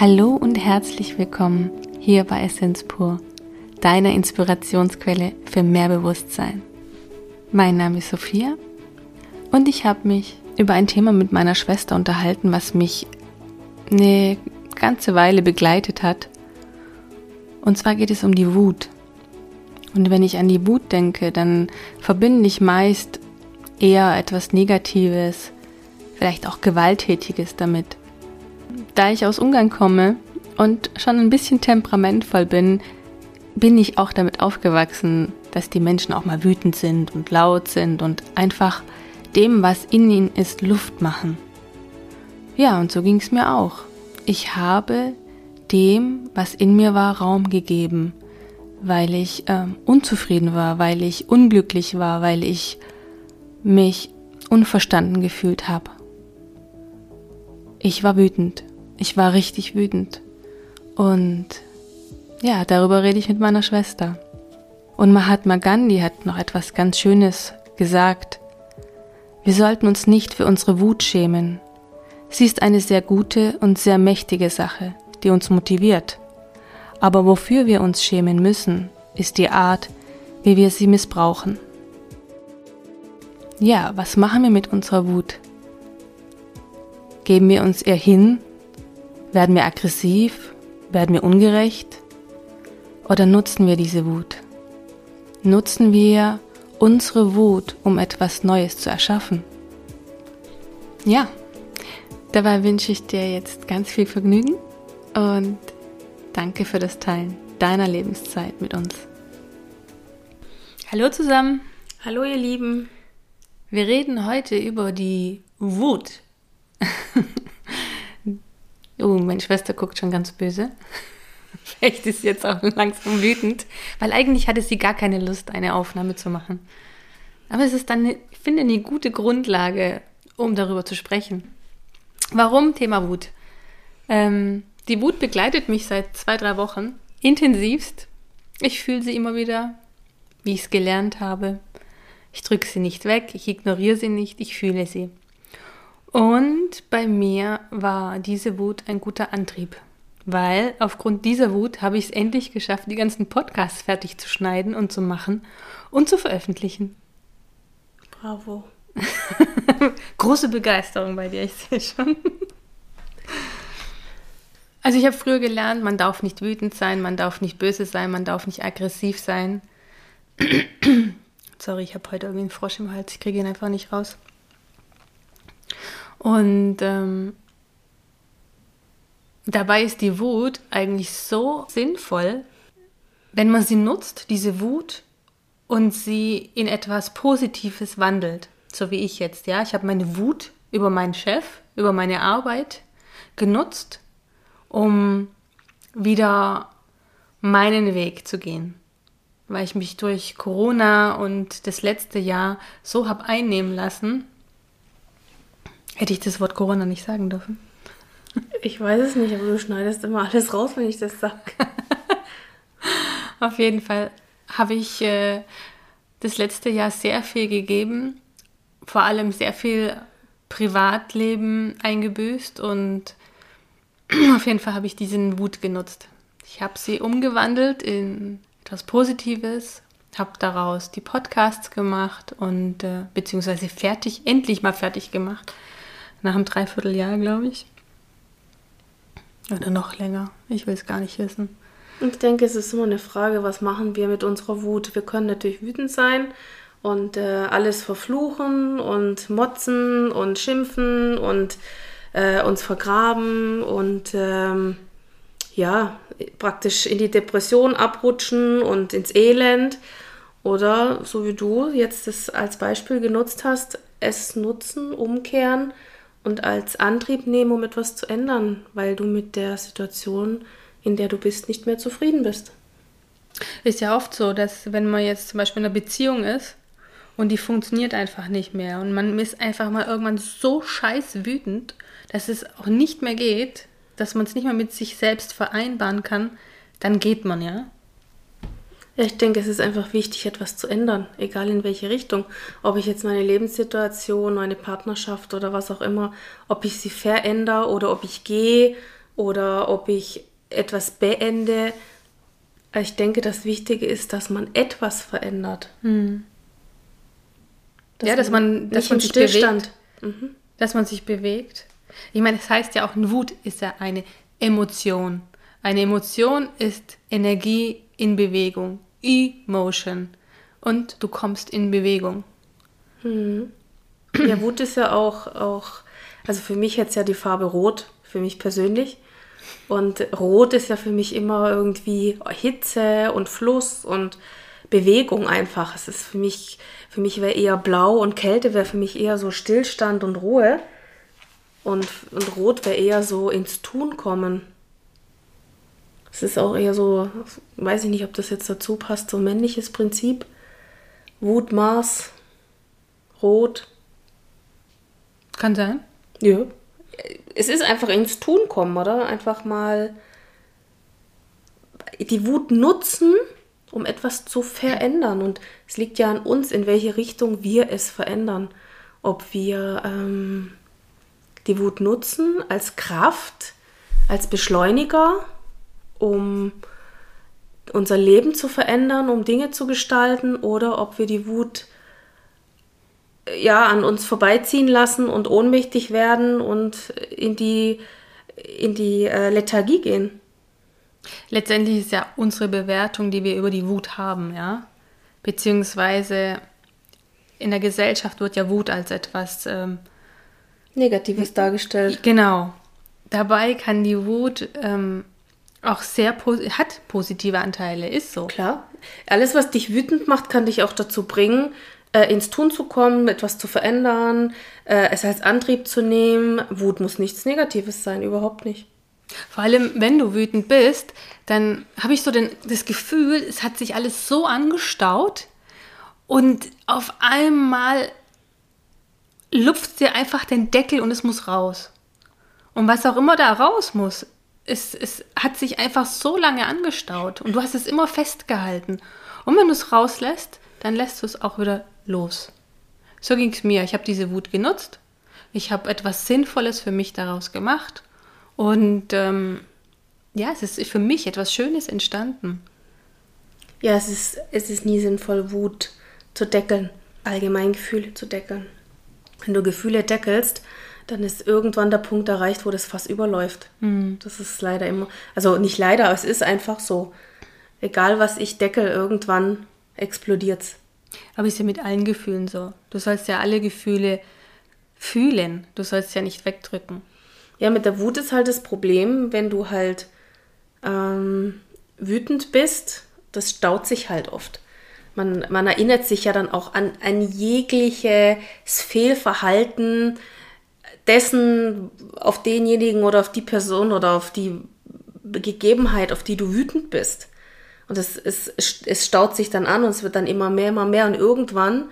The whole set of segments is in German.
Hallo und herzlich willkommen hier bei Essence Pur, deiner Inspirationsquelle für mehr Bewusstsein. Mein Name ist Sophia und ich habe mich über ein Thema mit meiner Schwester unterhalten, was mich eine ganze Weile begleitet hat. Und zwar geht es um die Wut. Und wenn ich an die Wut denke, dann verbinde ich meist eher etwas Negatives, vielleicht auch Gewalttätiges damit. Da ich aus Ungarn komme und schon ein bisschen temperamentvoll bin, bin ich auch damit aufgewachsen, dass die Menschen auch mal wütend sind und laut sind und einfach dem, was in ihnen ist, Luft machen. Ja, und so ging es mir auch. Ich habe dem, was in mir war, Raum gegeben, weil ich äh, unzufrieden war, weil ich unglücklich war, weil ich mich unverstanden gefühlt habe. Ich war wütend. Ich war richtig wütend. Und ja, darüber rede ich mit meiner Schwester. Und Mahatma Gandhi hat noch etwas ganz Schönes gesagt. Wir sollten uns nicht für unsere Wut schämen. Sie ist eine sehr gute und sehr mächtige Sache, die uns motiviert. Aber wofür wir uns schämen müssen, ist die Art, wie wir sie missbrauchen. Ja, was machen wir mit unserer Wut? Geben wir uns ihr hin? Werden wir aggressiv? Werden wir ungerecht? Oder nutzen wir diese Wut? Nutzen wir unsere Wut, um etwas Neues zu erschaffen? Ja, dabei wünsche ich dir jetzt ganz viel Vergnügen und danke für das Teilen deiner Lebenszeit mit uns. Hallo zusammen. Hallo ihr Lieben. Wir reden heute über die Wut. oh, meine Schwester guckt schon ganz böse. Vielleicht ist sie jetzt auch langsam wütend, weil eigentlich hatte sie gar keine Lust, eine Aufnahme zu machen. Aber es ist dann, ich finde, eine gute Grundlage, um darüber zu sprechen. Warum Thema Wut? Ähm, die Wut begleitet mich seit zwei, drei Wochen intensivst. Ich fühle sie immer wieder, wie ich es gelernt habe. Ich drücke sie nicht weg, ich ignoriere sie nicht, ich fühle sie. Und bei mir war diese Wut ein guter Antrieb, weil aufgrund dieser Wut habe ich es endlich geschafft, die ganzen Podcasts fertig zu schneiden und zu machen und zu veröffentlichen. Bravo. Große Begeisterung bei dir, ich sehe schon. Also ich habe früher gelernt, man darf nicht wütend sein, man darf nicht böse sein, man darf nicht aggressiv sein. Sorry, ich habe heute irgendwie einen Frosch im Hals, ich kriege ihn einfach nicht raus. Und ähm, dabei ist die Wut eigentlich so sinnvoll, wenn man sie nutzt, diese Wut, und sie in etwas Positives wandelt. So wie ich jetzt, ja. Ich habe meine Wut über meinen Chef, über meine Arbeit genutzt, um wieder meinen Weg zu gehen weil ich mich durch Corona und das letzte Jahr so habe einnehmen lassen. Hätte ich das Wort Corona nicht sagen dürfen? Ich weiß es nicht, aber du schneidest immer alles raus, wenn ich das sage. Auf jeden Fall habe ich äh, das letzte Jahr sehr viel gegeben, vor allem sehr viel Privatleben eingebüßt und auf jeden Fall habe ich diesen Wut genutzt. Ich habe sie umgewandelt in etwas Positives, habe daraus die Podcasts gemacht und äh, beziehungsweise fertig, endlich mal fertig gemacht. Nach einem Dreivierteljahr, glaube ich. Oder noch länger. Ich will es gar nicht wissen. Ich denke, es ist immer eine Frage, was machen wir mit unserer Wut? Wir können natürlich wütend sein und äh, alles verfluchen und motzen und schimpfen und äh, uns vergraben und ähm, ja, praktisch in die Depression abrutschen und ins Elend. Oder so wie du jetzt das als Beispiel genutzt hast, es nutzen, umkehren und als Antrieb nehmen, um etwas zu ändern, weil du mit der Situation, in der du bist, nicht mehr zufrieden bist. Ist ja oft so, dass wenn man jetzt zum Beispiel in einer Beziehung ist und die funktioniert einfach nicht mehr und man ist einfach mal irgendwann so scheiß wütend, dass es auch nicht mehr geht, dass man es nicht mehr mit sich selbst vereinbaren kann, dann geht man, ja. Ich denke, es ist einfach wichtig, etwas zu ändern, egal in welche Richtung. Ob ich jetzt meine Lebenssituation, meine Partnerschaft oder was auch immer, ob ich sie verändere oder ob ich gehe oder ob ich etwas beende. Ich denke, das Wichtige ist, dass man etwas verändert. Hm. Dass ja, dass man, dass man sich Stillstand. bewegt. Mhm. Dass man sich bewegt. Ich meine, das heißt ja auch, Wut ist ja eine Emotion. Eine Emotion ist Energie in Bewegung. Emotion. Und du kommst in Bewegung. Mhm. Ja, Wut ist ja auch, auch, also für mich jetzt ja die Farbe Rot, für mich persönlich. Und Rot ist ja für mich immer irgendwie Hitze und Fluss und Bewegung einfach. Es ist für mich, für mich wäre eher Blau und Kälte wäre für mich eher so Stillstand und Ruhe. Und, und Rot wäre eher so ins Tun kommen. Es ist auch eher so, weiß ich nicht, ob das jetzt dazu passt, so männliches Prinzip. Wut, Mars, Rot. Kann sein. Ja. Es ist einfach ins Tun kommen, oder? Einfach mal die Wut nutzen, um etwas zu verändern. Und es liegt ja an uns, in welche Richtung wir es verändern. Ob wir ähm, die Wut nutzen als Kraft, als Beschleuniger, um unser Leben zu verändern, um Dinge zu gestalten, oder ob wir die Wut ja an uns vorbeiziehen lassen und ohnmächtig werden und in die in die äh, Lethargie gehen. Letztendlich ist ja unsere Bewertung, die wir über die Wut haben, ja, beziehungsweise in der Gesellschaft wird ja Wut als etwas ähm, Negatives dargestellt. Genau. Dabei kann die Wut ähm, auch sehr hat positive Anteile, ist so. Klar. Alles, was dich wütend macht, kann dich auch dazu bringen, äh, ins Tun zu kommen, etwas zu verändern, äh, es als Antrieb zu nehmen. Wut muss nichts Negatives sein, überhaupt nicht. Vor allem, wenn du wütend bist, dann habe ich so den, das Gefühl, es hat sich alles so angestaut und auf einmal lupft dir einfach den Deckel und es muss raus. Und was auch immer da raus muss, es, es hat sich einfach so lange angestaut und du hast es immer festgehalten. Und wenn du es rauslässt, dann lässt du es auch wieder los. So ging es mir. Ich habe diese Wut genutzt. Ich habe etwas Sinnvolles für mich daraus gemacht. Und ähm, ja, es ist für mich etwas Schönes entstanden. Ja, es ist, es ist nie sinnvoll, Wut zu deckeln, allgemein Gefühle zu deckeln. Wenn du Gefühle deckelst, dann ist irgendwann der Punkt erreicht, wo das Fass überläuft. Mhm. Das ist leider immer, also nicht leider, aber es ist einfach so. Egal was ich deckel, irgendwann explodiert es. Aber ist ja mit allen Gefühlen so. Du sollst ja alle Gefühle fühlen. Du sollst ja nicht wegdrücken. Ja, mit der Wut ist halt das Problem, wenn du halt ähm, wütend bist, das staut sich halt oft. Man, man erinnert sich ja dann auch an, an jegliches Fehlverhalten, dessen auf denjenigen oder auf die Person oder auf die Gegebenheit, auf die du wütend bist. Und es, es, es staut sich dann an und es wird dann immer mehr, immer mehr. Und irgendwann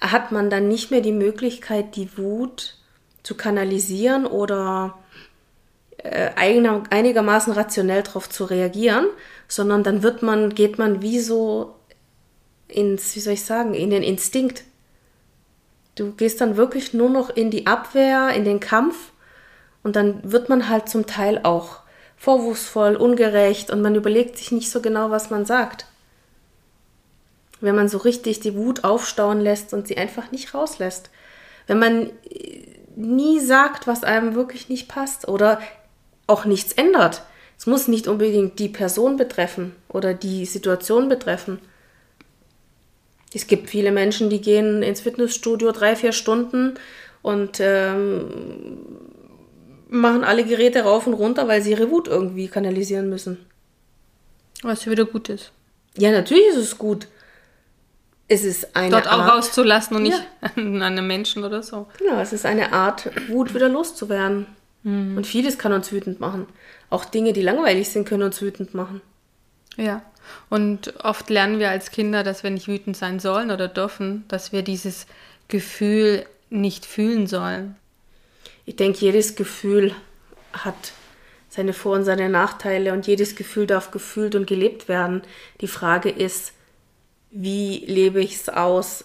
hat man dann nicht mehr die Möglichkeit, die Wut zu kanalisieren oder äh, einigermaßen rationell darauf zu reagieren, sondern dann wird man, geht man wie so ins, wie soll ich sagen, in den Instinkt. Du gehst dann wirklich nur noch in die Abwehr, in den Kampf und dann wird man halt zum Teil auch vorwurfsvoll, ungerecht und man überlegt sich nicht so genau, was man sagt. Wenn man so richtig die Wut aufstauen lässt und sie einfach nicht rauslässt. Wenn man äh, nie sagt, was einem wirklich nicht passt oder auch nichts ändert. Es muss nicht unbedingt die Person betreffen oder die Situation betreffen. Es gibt viele Menschen, die gehen ins Fitnessstudio drei, vier Stunden und ähm, machen alle Geräte rauf und runter, weil sie ihre Wut irgendwie kanalisieren müssen. Was wieder gut ist. Ja, natürlich ist es gut. Es ist eine Dort Art, auch rauszulassen und nicht ja. an einem Menschen oder so. Genau, es ist eine Art, Wut wieder loszuwerden. Mhm. Und vieles kann uns wütend machen. Auch Dinge, die langweilig sind, können uns wütend machen. Ja. Und oft lernen wir als Kinder, dass wir nicht wütend sein sollen oder dürfen, dass wir dieses Gefühl nicht fühlen sollen. Ich denke, jedes Gefühl hat seine Vor- und seine Nachteile und jedes Gefühl darf gefühlt und gelebt werden. Die Frage ist, wie lebe ich es aus?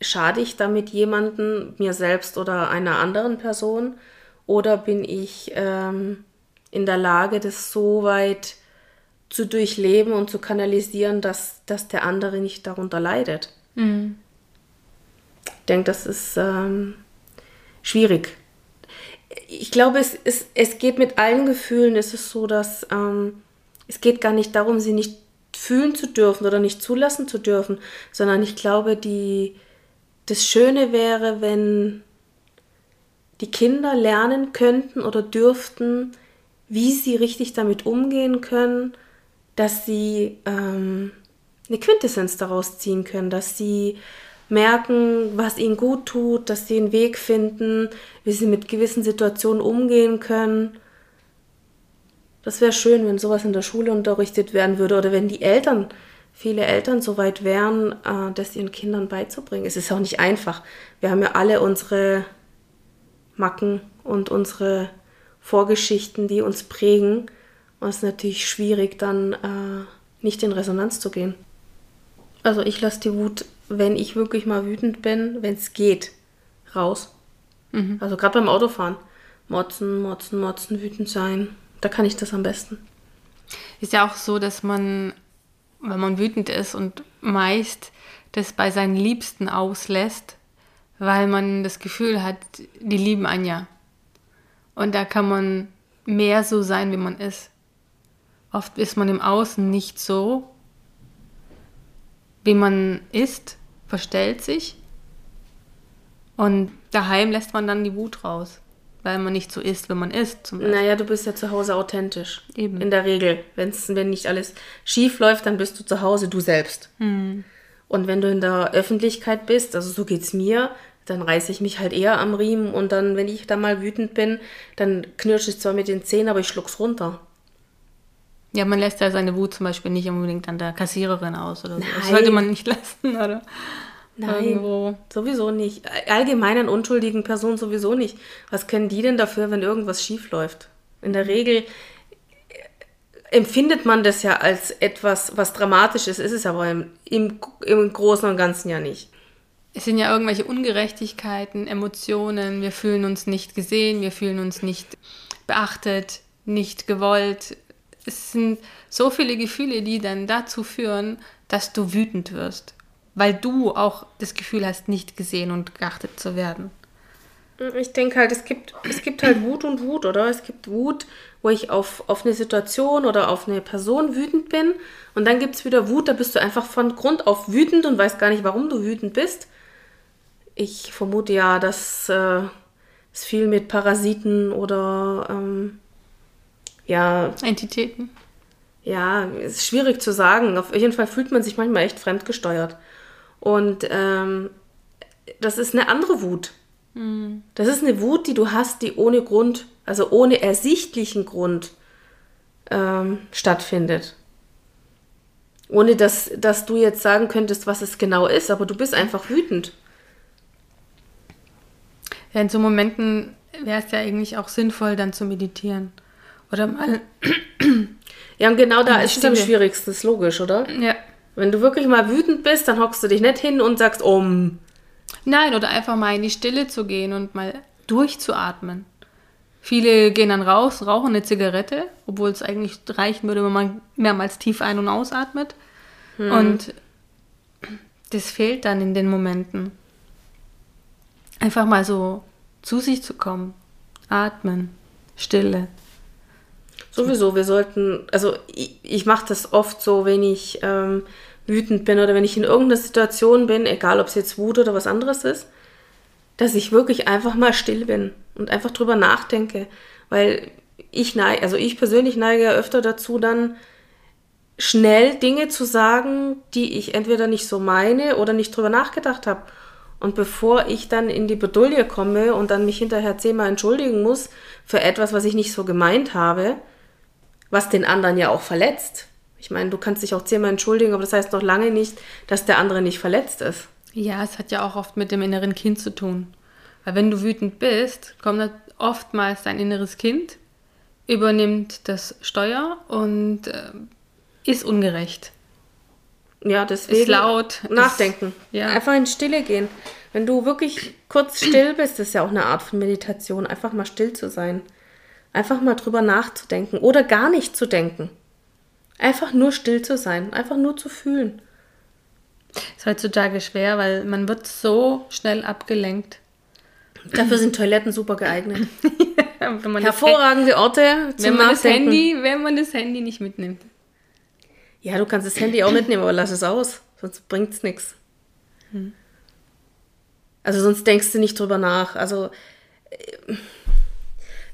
Schade ich damit jemanden, mir selbst oder einer anderen Person? Oder bin ich ähm, in der Lage, das so weit zu durchleben und zu kanalisieren, dass, dass der andere nicht darunter leidet. Mhm. Ich denke, das ist ähm, schwierig. Ich glaube, es, es, es geht mit allen Gefühlen, es ist so, dass ähm, es geht gar nicht darum, sie nicht fühlen zu dürfen oder nicht zulassen zu dürfen, sondern ich glaube, die, das Schöne wäre, wenn die Kinder lernen könnten oder dürften, wie sie richtig damit umgehen können, dass sie ähm, eine Quintessenz daraus ziehen können, dass sie merken, was ihnen gut tut, dass sie einen Weg finden, wie sie mit gewissen Situationen umgehen können. Das wäre schön, wenn sowas in der Schule unterrichtet werden würde oder wenn die Eltern, viele Eltern so weit wären, äh, das ihren Kindern beizubringen. Es ist auch nicht einfach. Wir haben ja alle unsere Macken und unsere Vorgeschichten, die uns prägen. Und es ist natürlich schwierig, dann äh, nicht in Resonanz zu gehen. Also ich lasse die Wut, wenn ich wirklich mal wütend bin, wenn es geht, raus. Mhm. Also gerade beim Autofahren. Motzen, motzen, motzen, wütend sein. Da kann ich das am besten. Ist ja auch so, dass man, wenn man wütend ist und meist das bei seinen Liebsten auslässt, weil man das Gefühl hat, die lieben einen ja. Und da kann man mehr so sein, wie man ist. Oft ist man im Außen nicht so, wie man ist, verstellt sich. Und daheim lässt man dann die Wut raus, weil man nicht so ist, wie man ist. Zum naja, du bist ja zu Hause authentisch. Eben. In der Regel. Wenn's, wenn nicht alles schief läuft, dann bist du zu Hause du selbst. Hm. Und wenn du in der Öffentlichkeit bist, also so geht es mir, dann reiße ich mich halt eher am Riemen und dann, wenn ich da mal wütend bin, dann knirsche ich zwar mit den Zähnen, aber ich schluck's runter. Ja, man lässt ja seine Wut zum Beispiel nicht unbedingt an der Kassiererin aus oder so. Nein. Das sollte man nicht lassen, oder? Nein, Irgendwo. sowieso nicht. Allgemein an unschuldigen Personen sowieso nicht. Was können die denn dafür, wenn irgendwas schief läuft? In der Regel empfindet man das ja als etwas, was dramatisch ist, ist es aber im, im, im Großen und Ganzen ja nicht. Es sind ja irgendwelche Ungerechtigkeiten, Emotionen, wir fühlen uns nicht gesehen, wir fühlen uns nicht beachtet, nicht gewollt. Es sind so viele Gefühle, die dann dazu führen, dass du wütend wirst, weil du auch das Gefühl hast, nicht gesehen und geachtet zu werden. Ich denke halt, es gibt, es gibt halt Wut und Wut, oder? Es gibt Wut, wo ich auf, auf eine Situation oder auf eine Person wütend bin. Und dann gibt es wieder Wut, da bist du einfach von Grund auf wütend und weißt gar nicht, warum du wütend bist. Ich vermute ja, dass äh, es viel mit Parasiten oder ähm, ja. Entitäten. Ja, ist schwierig zu sagen. Auf jeden Fall fühlt man sich manchmal echt fremdgesteuert. Und ähm, das ist eine andere Wut. Das ist eine Wut, die du hast, die ohne Grund, also ohne ersichtlichen Grund ähm, stattfindet. Ohne dass, dass du jetzt sagen könntest, was es genau ist, aber du bist einfach wütend. Ja, in so Momenten wäre es ja eigentlich auch sinnvoll, dann zu meditieren. Oder mal. Ja, und genau da ist es am schwierigsten, ist logisch, oder? Ja. Wenn du wirklich mal wütend bist, dann hockst du dich nicht hin und sagst, um. Nein, oder einfach mal in die Stille zu gehen und mal durchzuatmen. Viele gehen dann raus, rauchen eine Zigarette, obwohl es eigentlich reichen würde, wenn man mehrmals tief ein- und ausatmet. Hm. Und das fehlt dann in den Momenten. Einfach mal so zu sich zu kommen. Atmen. Stille. Sowieso, wir sollten, also ich, ich mache das oft so, wenn ich ähm, wütend bin oder wenn ich in irgendeiner Situation bin, egal ob es jetzt Wut oder was anderes ist, dass ich wirklich einfach mal still bin und einfach drüber nachdenke. Weil ich neige, also ich persönlich neige ja öfter dazu, dann schnell Dinge zu sagen, die ich entweder nicht so meine oder nicht drüber nachgedacht habe. Und bevor ich dann in die Bedulie komme und dann mich hinterher zehnmal entschuldigen muss für etwas, was ich nicht so gemeint habe, was den anderen ja auch verletzt, ich meine, du kannst dich auch zehnmal entschuldigen, aber das heißt noch lange nicht, dass der andere nicht verletzt ist. Ja, es hat ja auch oft mit dem inneren Kind zu tun. Weil wenn du wütend bist, kommt oftmals dein inneres Kind, übernimmt das Steuer und äh, ist ungerecht. Ja, deswegen. Ist laut. Nachdenken. Ist, ja. Einfach in Stille gehen. Wenn du wirklich kurz still bist, ist ja auch eine Art von Meditation, einfach mal still zu sein. Einfach mal drüber nachzudenken oder gar nicht zu denken. Einfach nur still zu sein, einfach nur zu fühlen. Ist heutzutage schwer, weil man wird so schnell abgelenkt. Dafür sind Toiletten super geeignet. Hervorragende Orte zum wenn man das Handy, Wenn man das Handy nicht mitnimmt. Ja, du kannst das Handy auch mitnehmen, aber lass es aus, sonst bringt es nichts. Hm. Also sonst denkst du nicht drüber nach. Also äh,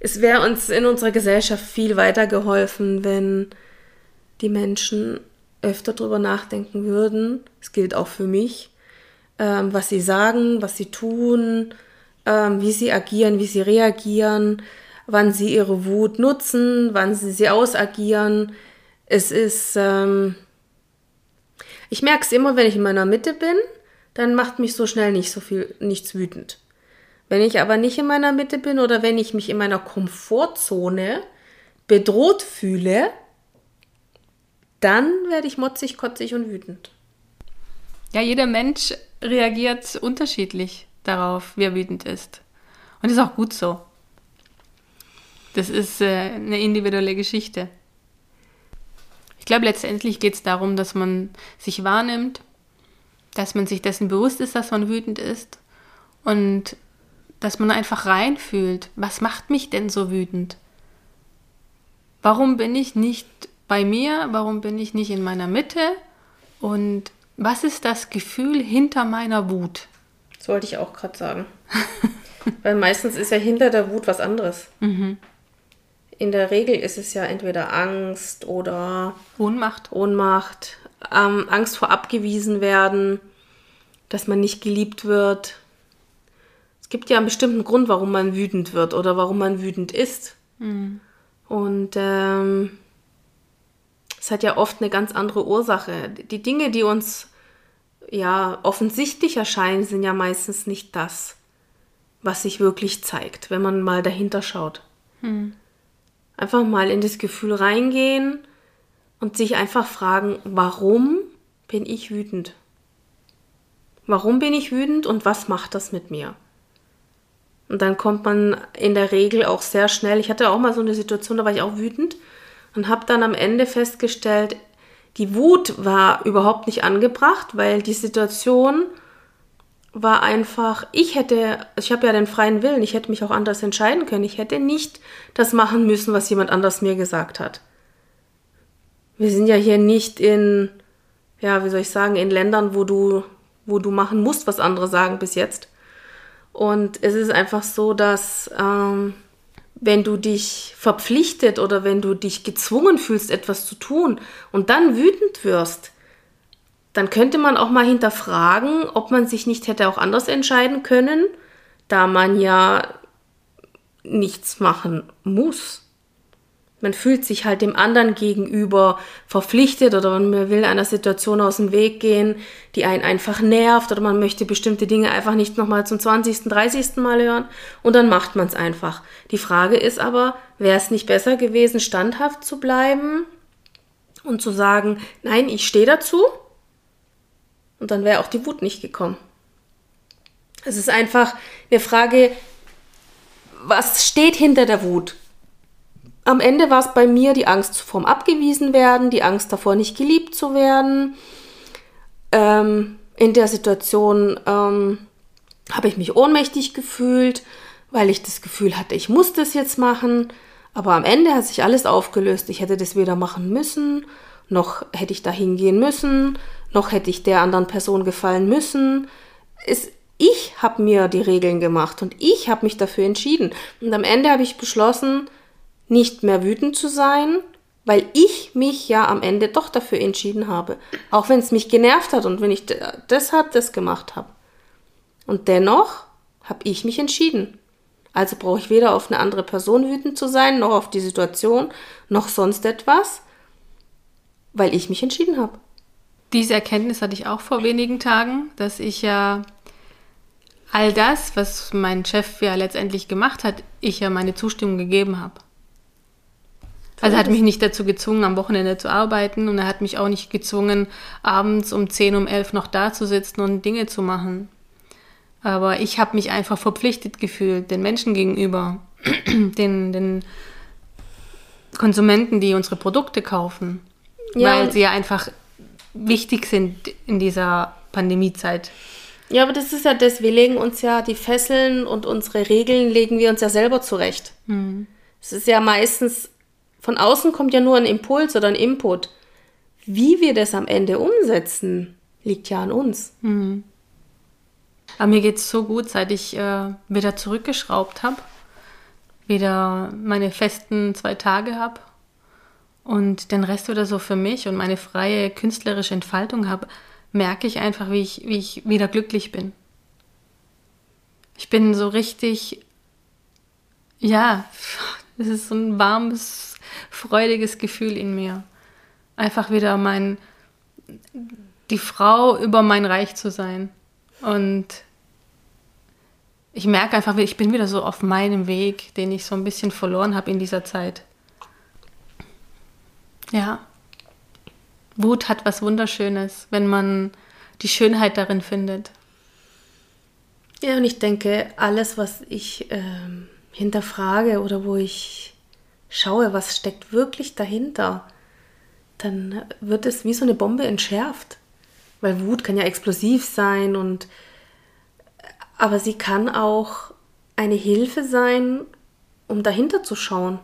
es wäre uns in unserer Gesellschaft viel weiter geholfen, wenn die Menschen öfter drüber nachdenken würden. Es gilt auch für mich, ähm, was sie sagen, was sie tun, ähm, wie sie agieren, wie sie reagieren, wann sie ihre Wut nutzen, wann sie sie ausagieren. Es ist, ähm, ich merke es immer, wenn ich in meiner Mitte bin, dann macht mich so schnell nicht so viel, nichts wütend. Wenn ich aber nicht in meiner Mitte bin oder wenn ich mich in meiner Komfortzone bedroht fühle, dann werde ich motzig, kotzig und wütend. Ja, jeder Mensch reagiert unterschiedlich darauf, wie er wütend ist. Und ist auch gut so. Das ist äh, eine individuelle Geschichte. Ich glaube, letztendlich geht es darum, dass man sich wahrnimmt, dass man sich dessen bewusst ist, dass man wütend ist und dass man einfach reinfühlt, was macht mich denn so wütend? Warum bin ich nicht bei mir? Warum bin ich nicht in meiner Mitte? Und was ist das Gefühl hinter meiner Wut? Das wollte ich auch gerade sagen. Weil meistens ist ja hinter der Wut was anderes. Mhm. In der Regel ist es ja entweder Angst oder Ohnmacht. Ohnmacht, ähm, Angst vor abgewiesen werden, dass man nicht geliebt wird, gibt ja einen bestimmten Grund, warum man wütend wird oder warum man wütend ist. Mhm. Und ähm, es hat ja oft eine ganz andere Ursache. Die Dinge, die uns ja offensichtlich erscheinen, sind ja meistens nicht das, was sich wirklich zeigt, wenn man mal dahinter schaut. Mhm. Einfach mal in das Gefühl reingehen und sich einfach fragen, warum bin ich wütend? Warum bin ich wütend und was macht das mit mir? Und dann kommt man in der Regel auch sehr schnell. Ich hatte auch mal so eine Situation, da war ich auch wütend und habe dann am Ende festgestellt, die Wut war überhaupt nicht angebracht, weil die Situation war einfach, ich hätte, ich habe ja den freien Willen, ich hätte mich auch anders entscheiden können. Ich hätte nicht das machen müssen, was jemand anders mir gesagt hat. Wir sind ja hier nicht in, ja, wie soll ich sagen, in Ländern, wo du, wo du machen musst, was andere sagen bis jetzt. Und es ist einfach so, dass ähm, wenn du dich verpflichtet oder wenn du dich gezwungen fühlst, etwas zu tun und dann wütend wirst, dann könnte man auch mal hinterfragen, ob man sich nicht hätte auch anders entscheiden können, da man ja nichts machen muss man fühlt sich halt dem anderen gegenüber verpflichtet oder man will einer Situation aus dem Weg gehen, die einen einfach nervt oder man möchte bestimmte Dinge einfach nicht nochmal zum 20., 30. Mal hören und dann macht man es einfach. Die Frage ist aber, wäre es nicht besser gewesen, standhaft zu bleiben und zu sagen, nein, ich stehe dazu und dann wäre auch die Wut nicht gekommen. Es ist einfach eine Frage, was steht hinter der Wut? Am Ende war es bei mir die Angst vorm Abgewiesen werden, die Angst davor, nicht geliebt zu werden. Ähm, in der Situation ähm, habe ich mich ohnmächtig gefühlt, weil ich das Gefühl hatte, ich muss das jetzt machen. Aber am Ende hat sich alles aufgelöst. Ich hätte das weder machen müssen, noch hätte ich da hingehen müssen, noch hätte ich der anderen Person gefallen müssen. Es, ich habe mir die Regeln gemacht und ich habe mich dafür entschieden. Und am Ende habe ich beschlossen, nicht mehr wütend zu sein, weil ich mich ja am Ende doch dafür entschieden habe. Auch wenn es mich genervt hat und wenn ich deshalb das gemacht habe. Und dennoch habe ich mich entschieden. Also brauche ich weder auf eine andere Person wütend zu sein, noch auf die Situation, noch sonst etwas, weil ich mich entschieden habe. Diese Erkenntnis hatte ich auch vor wenigen Tagen, dass ich ja all das, was mein Chef ja letztendlich gemacht hat, ich ja meine Zustimmung gegeben habe. Also er hat mich nicht dazu gezwungen, am Wochenende zu arbeiten und er hat mich auch nicht gezwungen, abends um 10, um 11 noch da zu sitzen und Dinge zu machen. Aber ich habe mich einfach verpflichtet gefühlt, den Menschen gegenüber, den, den Konsumenten, die unsere Produkte kaufen, Ja, weil sie ja einfach wichtig sind in dieser Pandemiezeit. Ja, aber das ist ja das, wir legen uns ja die Fesseln und unsere Regeln legen wir uns ja selber zurecht. Es ist ja meistens, von außen kommt ja nur ein Impuls oder ein Input. Wie wir das am Ende umsetzen, liegt ja an uns. Aber mir geht's so gut, seit ich äh, wieder zurückgeschraubt habe, wieder meine festen zwei Tage habe und den Rest wieder so für mich und meine freie künstlerische Entfaltung habe, merke ich einfach, wie ich, wie ich wieder glücklich bin. Ich bin so richtig, ja, es ist so ein warmes, freudiges Gefühl in mir. Einfach wieder mein, die Frau über mein Reich zu sein. Und ich merke einfach, ich bin wieder so auf meinem Weg, den ich so ein bisschen verloren habe in dieser Zeit. Ja. Wut hat was Wunderschönes, wenn man die Schönheit darin findet. Ja, und ich denke, alles, was ich ähm, hinterfrage oder wo ich schaue, was steckt wirklich dahinter, dann wird es wie so eine Bombe entschärft. Weil Wut kann ja explosiv sein und aber sie kann auch eine Hilfe sein, um dahinter zu schauen.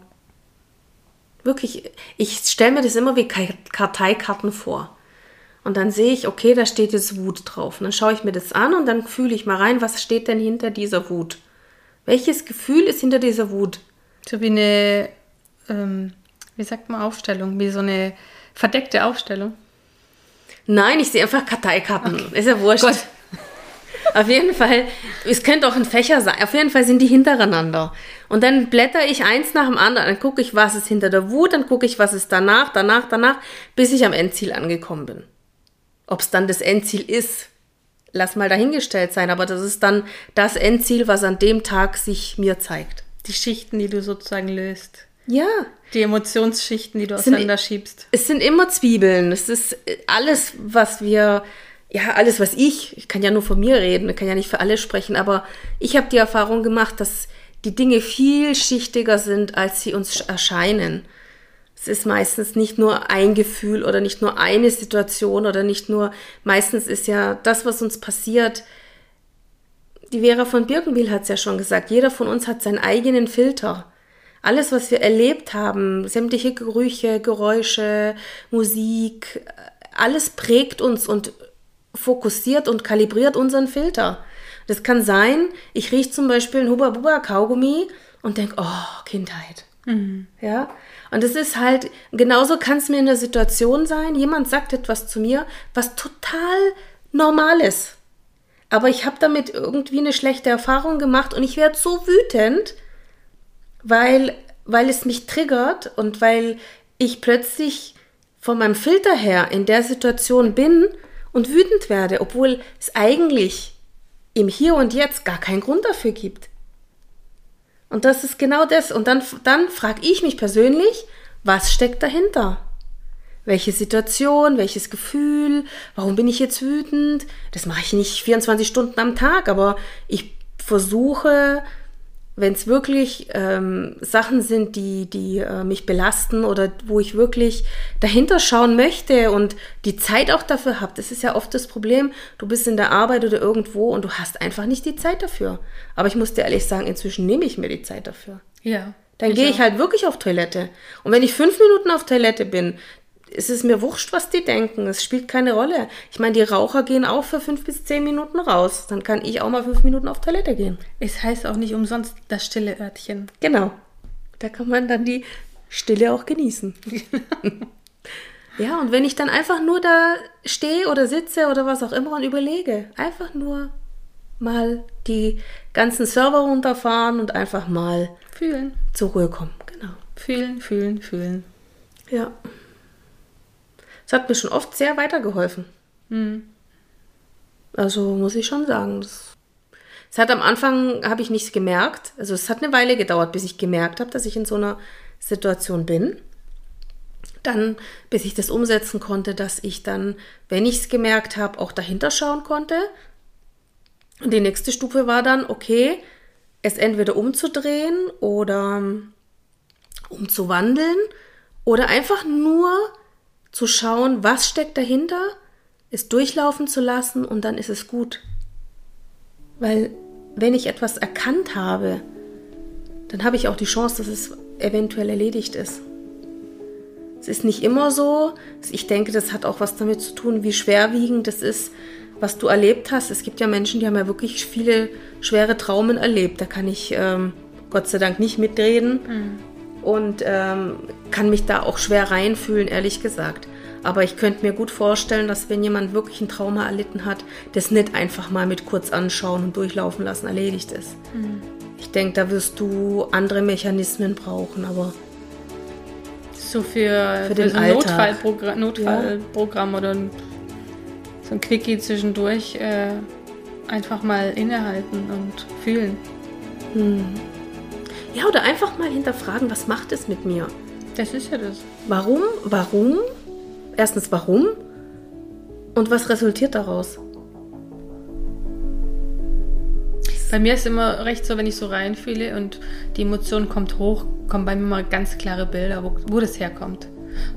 Wirklich, ich stelle mir das immer wie Ka- Karteikarten vor. Und dann sehe ich, okay, da steht jetzt Wut drauf. Und dann schaue ich mir das an und dann fühle ich mal rein, was steht denn hinter dieser Wut? Welches Gefühl ist hinter dieser Wut? So wie eine, ähm, wie sagt man, Aufstellung, wie so eine verdeckte Aufstellung. Nein, ich sehe einfach Karteikarten. Ist ja wurscht. Gut. Auf jeden Fall, es könnte auch ein Fächer sein. Auf jeden Fall sind die hintereinander. Und dann blätter ich eins nach dem anderen. Dann gucke ich, was ist hinter der Wut, dann gucke ich, was ist danach, danach, danach, bis ich am Endziel angekommen bin. Ob es dann das Endziel ist, lass mal dahingestellt sein. Aber das ist dann das Endziel, was an dem Tag sich mir zeigt. Die Schichten, die du sozusagen löst. Ja, Die Emotionsschichten, die du Sind- auseinanderschiebst. es sind immer Zwiebeln. Es ist alles, was wir, ja, alles, was ich, ich kann ja nur von mir reden, ich kann ja nicht für alle sprechen, aber ich habe die Erfahrung gemacht, dass die Dinge viel schichtiger sind, als sie uns erscheinen. Es ist meistens nicht nur ein Gefühl oder nicht nur eine Situation oder nicht nur, meistens ist ja das, was uns passiert, die Vera von Birkenbiel hat es ja schon gesagt, jeder von uns hat seinen eigenen Filter. Alles, was wir erlebt haben, sämtliche Gerüche, Geräusche, Musik, alles prägt uns und fokussiert und kalibriert unseren Filter. Das kann sein, ich rieche zum Beispiel ein Hubba Bubba Kaugummi und denke, oh, Kindheit. Ja, und es ist halt, genauso kann es mir in der Situation sein, jemand sagt etwas zu mir, was total normal ist. Aber ich habe damit irgendwie eine schlechte Erfahrung gemacht und ich werde so wütend, weil, weil es mich triggert und weil ich plötzlich von meinem Filter her in der Situation bin und wütend werde, obwohl es eigentlich im Hier und Jetzt gar keinen Grund dafür gibt. Und das ist genau das. Und dann, dann frage ich mich persönlich, was steckt dahinter? Welche Situation, welches Gefühl, warum bin ich jetzt wütend? Das mache ich nicht 24 Stunden am Tag, aber ich versuche, wenn es wirklich ähm, Sachen sind, die, die äh, mich belasten oder wo ich wirklich dahinter schauen möchte und die Zeit auch dafür habe. Das ist ja oft das Problem, du bist in der Arbeit oder irgendwo und du hast einfach nicht die Zeit dafür. Aber ich muss dir ehrlich sagen, inzwischen nehme ich mir die Zeit dafür. Ja. Dann gehe ich halt wirklich auf Toilette. Und wenn ich fünf Minuten auf Toilette bin, ist es mir wurscht, was die denken. Es spielt keine Rolle. Ich meine, die Raucher gehen auch für fünf bis zehn Minuten raus. Dann kann ich auch mal fünf Minuten auf Toilette gehen. Es heißt auch nicht umsonst das stille Örtchen. Genau. Da kann man dann die Stille auch genießen. ja, und wenn ich dann einfach nur da stehe oder sitze oder was auch immer und überlege, einfach nur mal die ganzen Server runterfahren und einfach mal Fühlen. zur Ruhe kommen. Genau. Fühlen, fühlen, fühlen. Ja. Es hat mir schon oft sehr weitergeholfen. Also muss ich schon sagen. Es hat am Anfang, habe ich nichts gemerkt. Also es hat eine Weile gedauert, bis ich gemerkt habe, dass ich in so einer Situation bin. Dann, bis ich das umsetzen konnte, dass ich dann, wenn ich es gemerkt habe, auch dahinter schauen konnte. Und die nächste Stufe war dann, okay, es entweder umzudrehen oder umzuwandeln oder einfach nur zu schauen, was steckt dahinter, es durchlaufen zu lassen und dann ist es gut. Weil wenn ich etwas erkannt habe, dann habe ich auch die Chance, dass es eventuell erledigt ist. Es ist nicht immer so. Ich denke, das hat auch was damit zu tun, wie schwerwiegend das ist, was du erlebt hast. Es gibt ja Menschen, die haben ja wirklich viele schwere Traumen erlebt. Da kann ich ähm, Gott sei Dank nicht mitreden mhm. Und ähm, kann mich da auch schwer reinfühlen, ehrlich gesagt. Aber ich könnte mir gut vorstellen, dass wenn jemand wirklich ein Trauma erlitten hat, das nicht einfach mal mit kurz anschauen und durchlaufen lassen erledigt ist. Mhm. Ich denke, da wirst du andere Mechanismen brauchen, aber so für, für, den so ein Notfallprogramm, ja. oder so ein Quickie zwischendurch äh, einfach mal innehalten und fühlen. Hm. Ja, oder einfach mal hinterfragen, was macht es mit mir? Das ist ja das. Warum? Warum? Erstens, warum? Und was resultiert daraus? Bei mir ist immer recht so, wenn ich so reinfühle und die Emotion kommt hoch, kommen bei mir mal ganz klare Bilder, wo, wo das herkommt.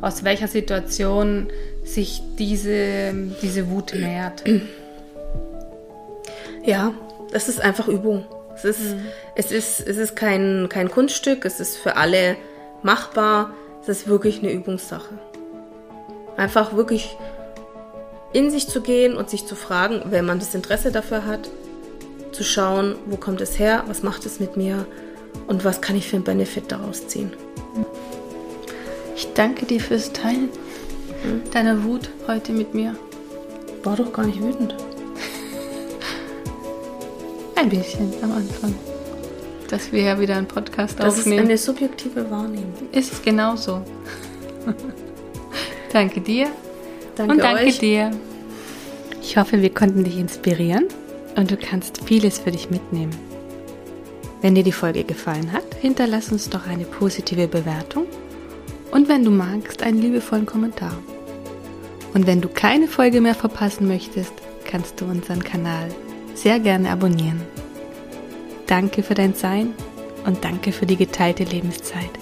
Aus welcher Situation sich diese, diese Wut nähert. Ja, das ist einfach Übung. Es ist, mhm. es ist, es ist kein, kein Kunststück, es ist für alle machbar. Es ist wirklich eine Übungssache. Einfach wirklich in sich zu gehen und sich zu fragen, wenn man das Interesse dafür hat, zu schauen, wo kommt es her, was macht es mit mir und was kann ich für einen Benefit daraus ziehen. Ich danke dir fürs Teilen hm? deiner Wut heute mit mir. War doch gar nicht wütend. Ein bisschen am Anfang. Dass wir ja wieder einen Podcast das aufnehmen. Das ist eine subjektive Wahrnehmung. Ist es genauso. danke dir. Danke und danke euch. dir. Ich hoffe, wir konnten dich inspirieren und du kannst vieles für dich mitnehmen. Wenn dir die Folge gefallen hat, hinterlass uns doch eine positive Bewertung und wenn du magst, einen liebevollen Kommentar. Und wenn du keine Folge mehr verpassen möchtest, kannst du unseren Kanal sehr gerne abonnieren. Danke für dein Sein und danke für die geteilte Lebenszeit.